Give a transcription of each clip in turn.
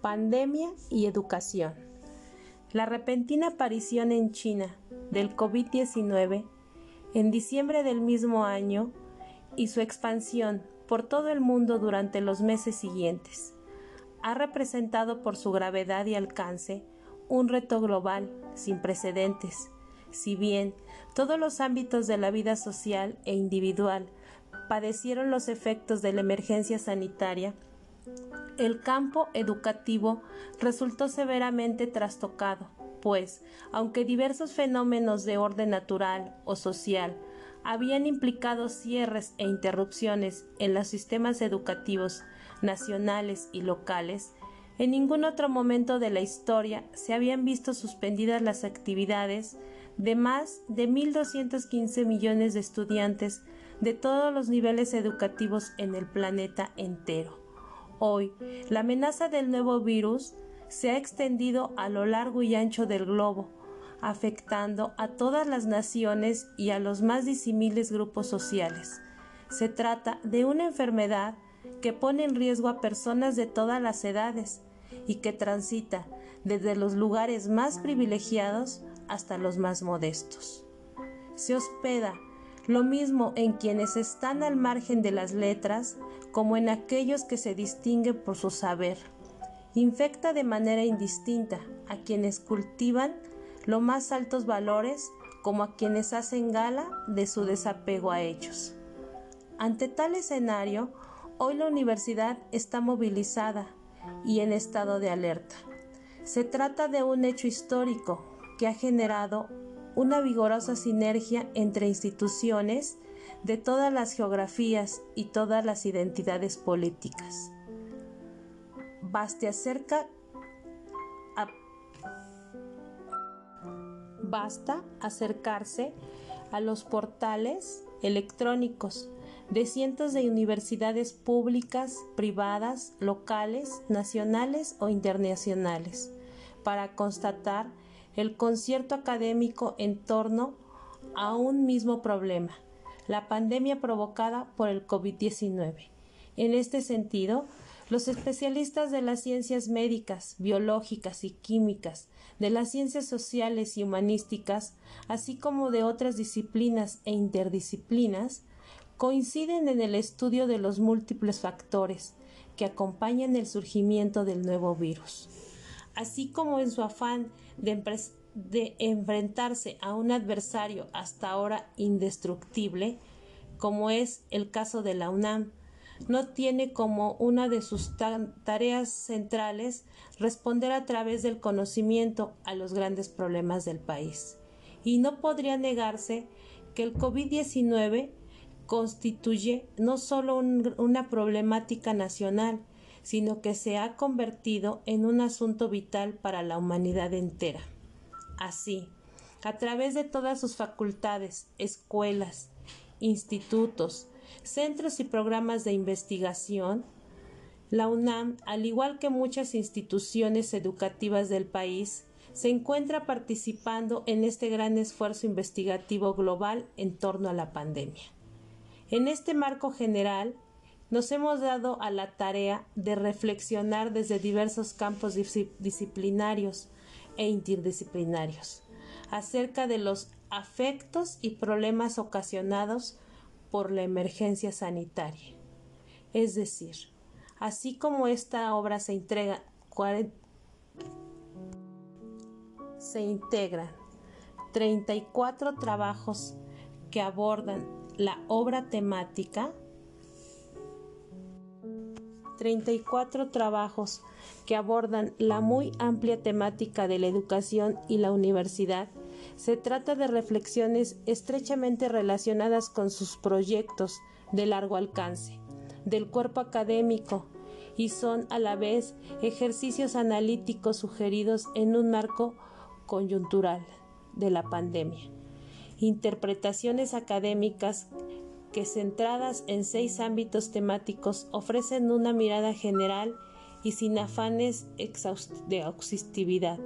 Pandemia y educación. La repentina aparición en China del COVID-19 en diciembre del mismo año y su expansión por todo el mundo durante los meses siguientes ha representado por su gravedad y alcance un reto global sin precedentes. Si bien todos los ámbitos de la vida social e individual padecieron los efectos de la emergencia sanitaria, el campo educativo resultó severamente trastocado, pues, aunque diversos fenómenos de orden natural o social habían implicado cierres e interrupciones en los sistemas educativos nacionales y locales, en ningún otro momento de la historia se habían visto suspendidas las actividades de más de 1.215 millones de estudiantes de todos los niveles educativos en el planeta entero. Hoy, la amenaza del nuevo virus se ha extendido a lo largo y ancho del globo, afectando a todas las naciones y a los más disímiles grupos sociales. Se trata de una enfermedad que pone en riesgo a personas de todas las edades y que transita desde los lugares más privilegiados hasta los más modestos. Se hospeda lo mismo en quienes están al margen de las letras como en aquellos que se distinguen por su saber. Infecta de manera indistinta a quienes cultivan los más altos valores como a quienes hacen gala de su desapego a ellos. Ante tal escenario, hoy la universidad está movilizada y en estado de alerta. Se trata de un hecho histórico que ha generado una vigorosa sinergia entre instituciones de todas las geografías y todas las identidades políticas. Baste acerca basta acercarse a los portales electrónicos de cientos de universidades públicas, privadas, locales, nacionales o internacionales para constatar el concierto académico en torno a un mismo problema, la pandemia provocada por el COVID-19. En este sentido, los especialistas de las ciencias médicas, biológicas y químicas, de las ciencias sociales y humanísticas, así como de otras disciplinas e interdisciplinas, coinciden en el estudio de los múltiples factores que acompañan el surgimiento del nuevo virus, así como en su afán de, enfrentarse a un adversario hasta ahora indestructible, como es el caso de la UNAM, no tiene como una de sus tareas centrales responder a través del conocimiento a los grandes problemas del país. Y no podría negarse que el COVID-19 constituye no solo una problemática nacional, sino que se ha convertido en un asunto vital para la humanidad entera. Así, a través de todas sus facultades, escuelas, institutos, centros y programas de investigación, la UNAM, al igual que muchas instituciones educativas del país, se encuentra participando en este gran esfuerzo investigativo global en torno a la pandemia. En este marco general, nos hemos dado a la tarea de reflexionar desde diversos campos disciplinarios e interdisciplinarios acerca de los afectos y problemas ocasionados por la emergencia sanitaria. Es decir, así como esta obra se entrega se integran 34 trabajos que abordan la obra temática 34 trabajos que abordan la muy amplia temática de la educación y la universidad se trata de reflexiones estrechamente relacionadas con sus proyectos de largo alcance, del cuerpo académico, y son a la vez ejercicios analíticos sugeridos en un marco coyuntural de la pandemia. Interpretaciones académicas que centradas en seis ámbitos temáticos ofrecen una mirada general y sin afanes de exhaustividad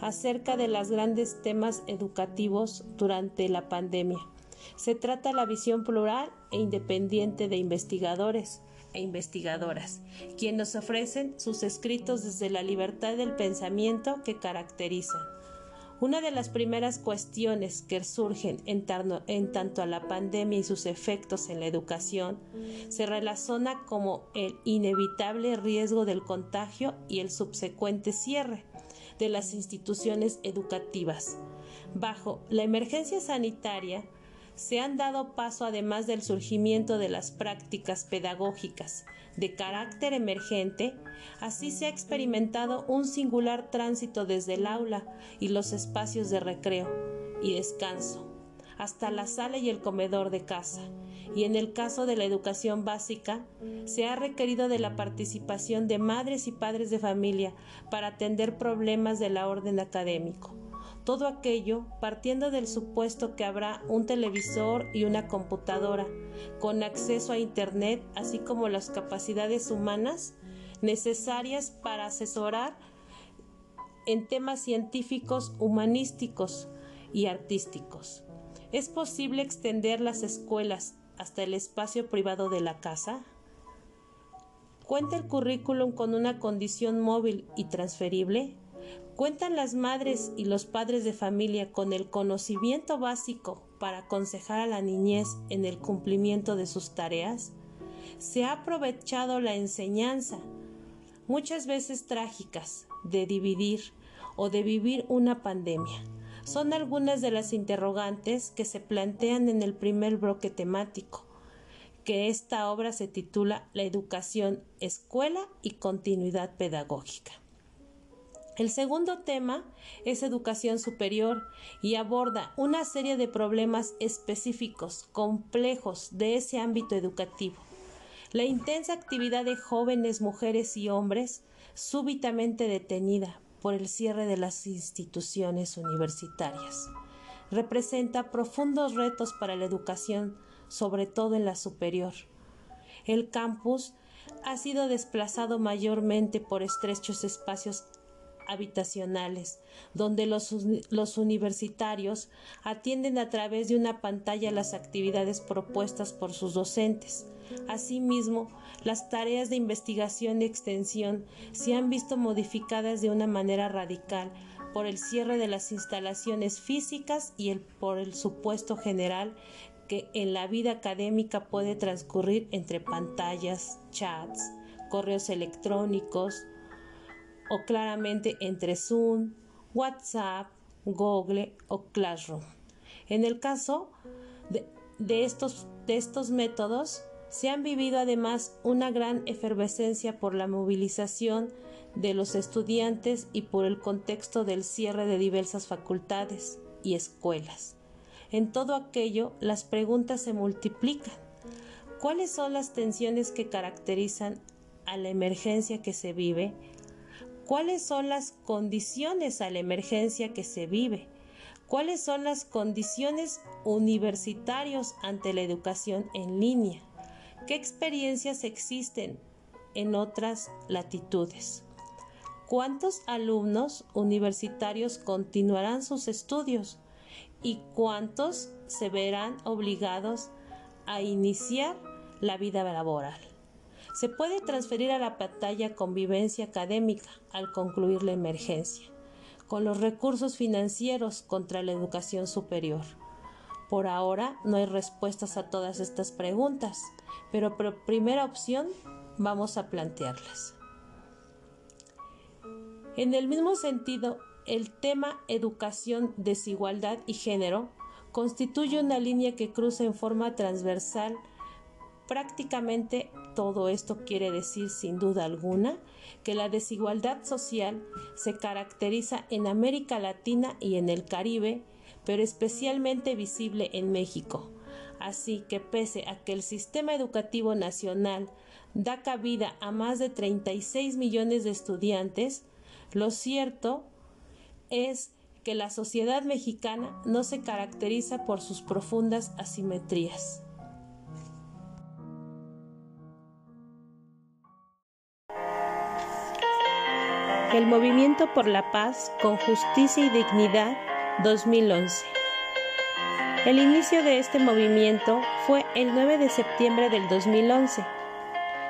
acerca de los grandes temas educativos durante la pandemia. Se trata la visión plural e independiente de investigadores, e investigadoras, quienes ofrecen sus escritos desde la libertad del pensamiento que caracterizan. Una de las primeras cuestiones que surgen en, tanto a la pandemia y sus efectos en la educación se relaciona como el inevitable riesgo del contagio y el subsecuente cierre de las instituciones educativas. Bajo la emergencia sanitaria, se han dado paso además del surgimiento de las prácticas pedagógicas de carácter emergente, así se ha experimentado un singular tránsito desde el aula y los espacios de recreo y descanso hasta la sala y el comedor de casa, y en el caso de la educación básica, se ha requerido de la participación de madres y padres de familia para atender problemas de la orden académico todo aquello partiendo del supuesto que habrá un televisor y una computadora con acceso a Internet, así como las capacidades humanas necesarias para asesorar en temas científicos, humanísticos y artísticos. ¿Es posible extender las escuelas hasta el espacio privado de la casa? ¿Cuenta el currículum con una condición móvil y transferible? ¿Cuentan las madres y los padres de familia con el conocimiento básico para aconsejar a la niñez en el cumplimiento de sus tareas? ¿Se ha aprovechado la enseñanza, muchas veces trágicas, de dividir o de vivir una pandemia? Son algunas de las interrogantes que se plantean en el primer bloque temático, que esta obra se titula La educación, escuela y continuidad pedagógica. El segundo tema es educación superior y aborda una serie de problemas específicos, complejos de ese ámbito educativo. La intensa actividad de jóvenes, mujeres y hombres súbitamente detenida por el cierre de las instituciones universitarias. Representa profundos retos para la educación, sobre todo en la superior. El campus ha sido desplazado mayormente por estrechos espacios habitacionales, donde los, los, universitarios atienden a través de una pantalla las actividades propuestas por sus docentes. Asimismo, las tareas de investigación y extensión se han visto modificadas de una manera radical por el cierre de las instalaciones físicas y el, por el supuesto general que en la vida académica puede transcurrir entre pantallas, chats, correos electrónicos, o claramente entre Zoom, WhatsApp, Google o Classroom. En el caso de, estos, de estos métodos, se han vivido además una gran efervescencia por la movilización de los estudiantes y por el contexto del cierre de diversas facultades y escuelas. En todo aquello, las preguntas se multiplican. ¿Cuáles son las tensiones que caracterizan a la emergencia que se vive? Cuáles son las condiciones a la emergencia que se vive, cuáles son las condiciones universitarios ante la educación en línea, qué experiencias existen en otras latitudes, cuántos alumnos universitarios continuarán sus estudios y cuántos se verán obligados a iniciar la vida laboral. Se puede transferir a la pantalla convivencia académica al concluir la emergencia, con los recursos financieros contra la educación superior. Por ahora no hay respuestas a todas estas preguntas, pero por primera opción vamos a plantearlas. En el mismo sentido, el tema educación, desigualdad y género constituye una línea que cruza en forma transversal prácticamente todo esto quiere decir sin duda alguna que la desigualdad social se caracteriza en América Latina y en el Caribe, pero especialmente visible en México. Así que pese a que el sistema educativo nacional da cabida a más de 36 millones de estudiantes, lo cierto es que la sociedad mexicana no se caracteriza por sus profundas asimetrías. El Movimiento por la Paz con Justicia y Dignidad 2011. El inicio de este movimiento fue el 9 de septiembre del 2011.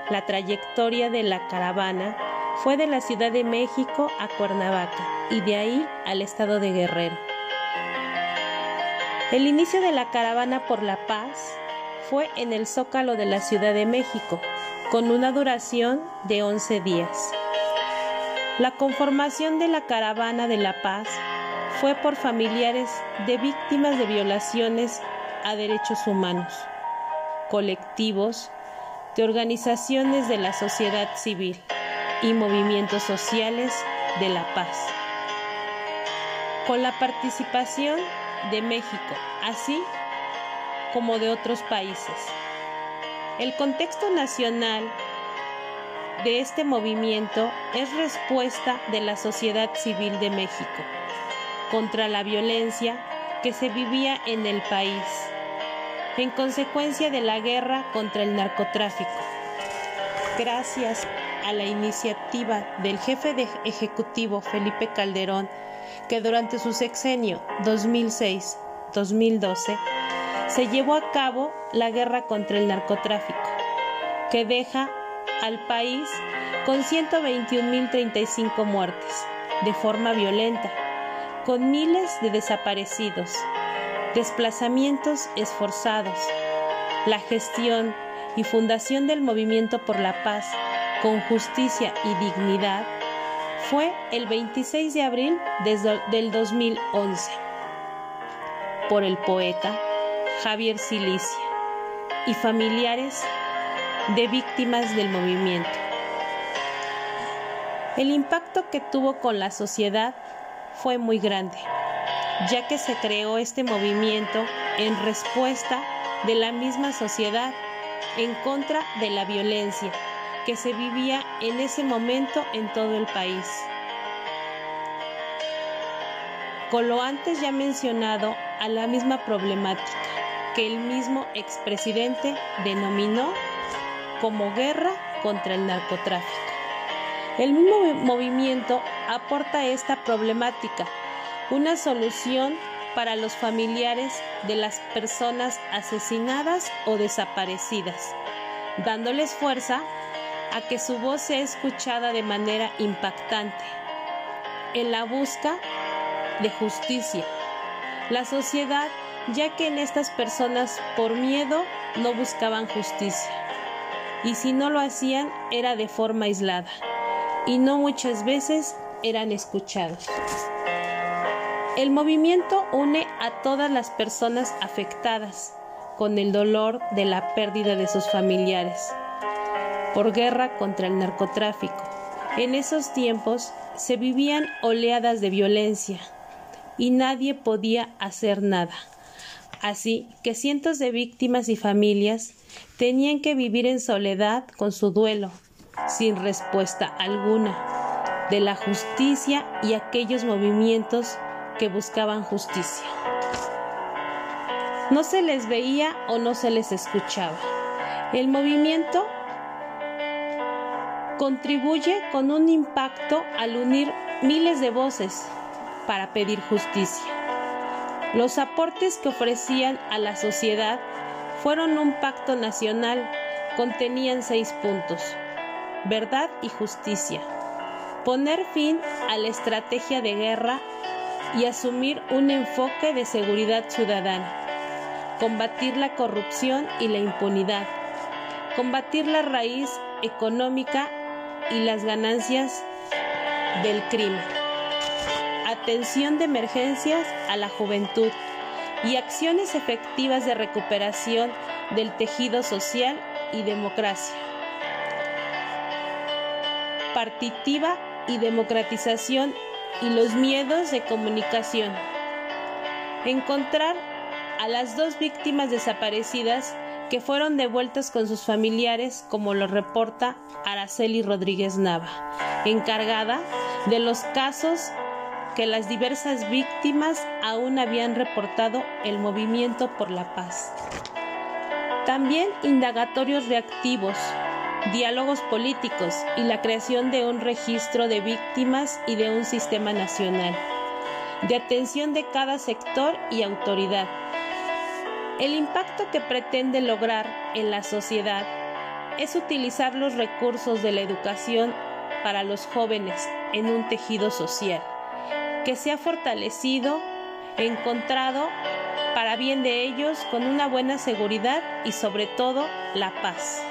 La trayectoria de la caravana fue de la Ciudad de México a Cuernavaca y de ahí al estado de Guerrero. El inicio de la caravana por la paz fue en el zócalo de la Ciudad de México, con una duración de 11 días. La conformación de la caravana de la paz fue por familiares de víctimas de violaciones a derechos humanos, colectivos, de organizaciones de la sociedad civil y movimientos sociales de la paz, con la participación de México, así como de otros países. El contexto nacional de este movimiento es respuesta de la sociedad civil de México contra la violencia que se vivía en el país en consecuencia de la guerra contra el narcotráfico. Gracias a la iniciativa del jefe de ejecutivo Felipe Calderón, que durante su sexenio 2006-2012 se llevó a cabo la guerra contra el narcotráfico, que deja al país con 121.035 muertes de forma violenta, con miles de desaparecidos, desplazamientos esforzados, la gestión y fundación del movimiento por la paz con justicia y dignidad fue el 26 de abril del 2011 por el poeta Javier Silicia y familiares de víctimas del movimiento. El impacto que tuvo con la sociedad fue muy grande ya que se creó este movimiento en respuesta de la misma sociedad en contra de la violencia que se vivía en ese momento en todo el país. Con lo antes ya mencionado a la misma problemática que el mismo expresidente denominó como guerra contra el narcotráfico. El mismo movimiento aporta esta problemática una solución para los familiares de las personas asesinadas o desaparecidas, dándoles fuerza a que su voz sea escuchada de manera impactante en la busca de justicia. La sociedad, ya que en estas personas por miedo no buscaban justicia, y si no lo hacían era de forma aislada, y no muchas veces eran escuchados. El movimiento une a todas las personas afectadas con el dolor de la pérdida de sus familiares por guerra contra el narcotráfico. En esos tiempos se vivían oleadas de violencia y nadie podía hacer nada. Así que cientos de víctimas y familias tenían que vivir en soledad con su duelo, sin respuesta alguna de la justicia y aquellos movimientos que buscaban justicia. No se les veía o no se les escuchaba. El movimiento contribuye con un impacto al unir miles de voces para pedir justicia. Los aportes que ofrecían a la sociedad fueron un pacto nacional, contenían seis puntos. Verdad y justicia. Poner fin a la estrategia de guerra y asumir un enfoque de seguridad ciudadana, combatir la corrupción y la impunidad, combatir la raíz económica y las ganancias del crimen, atención de emergencias a la juventud y acciones efectivas de recuperación del tejido social y democracia. Partitiva y democratización y los miedos de comunicación. Encontrar a las dos víctimas desaparecidas que fueron devueltas con sus familiares, como lo reporta Araceli Rodríguez Nava, encargada de los casos que las diversas víctimas aún habían reportado el movimiento por la paz. También indagatorios reactivos diálogos políticos y la creación de un registro de víctimas y de un sistema nacional, de atención de cada sector y autoridad. El impacto que pretende lograr en la sociedad es utilizar los recursos de la educación para los jóvenes en un tejido social que se ha fortalecido, encontrado para bien de ellos con una buena seguridad y sobre todo la paz.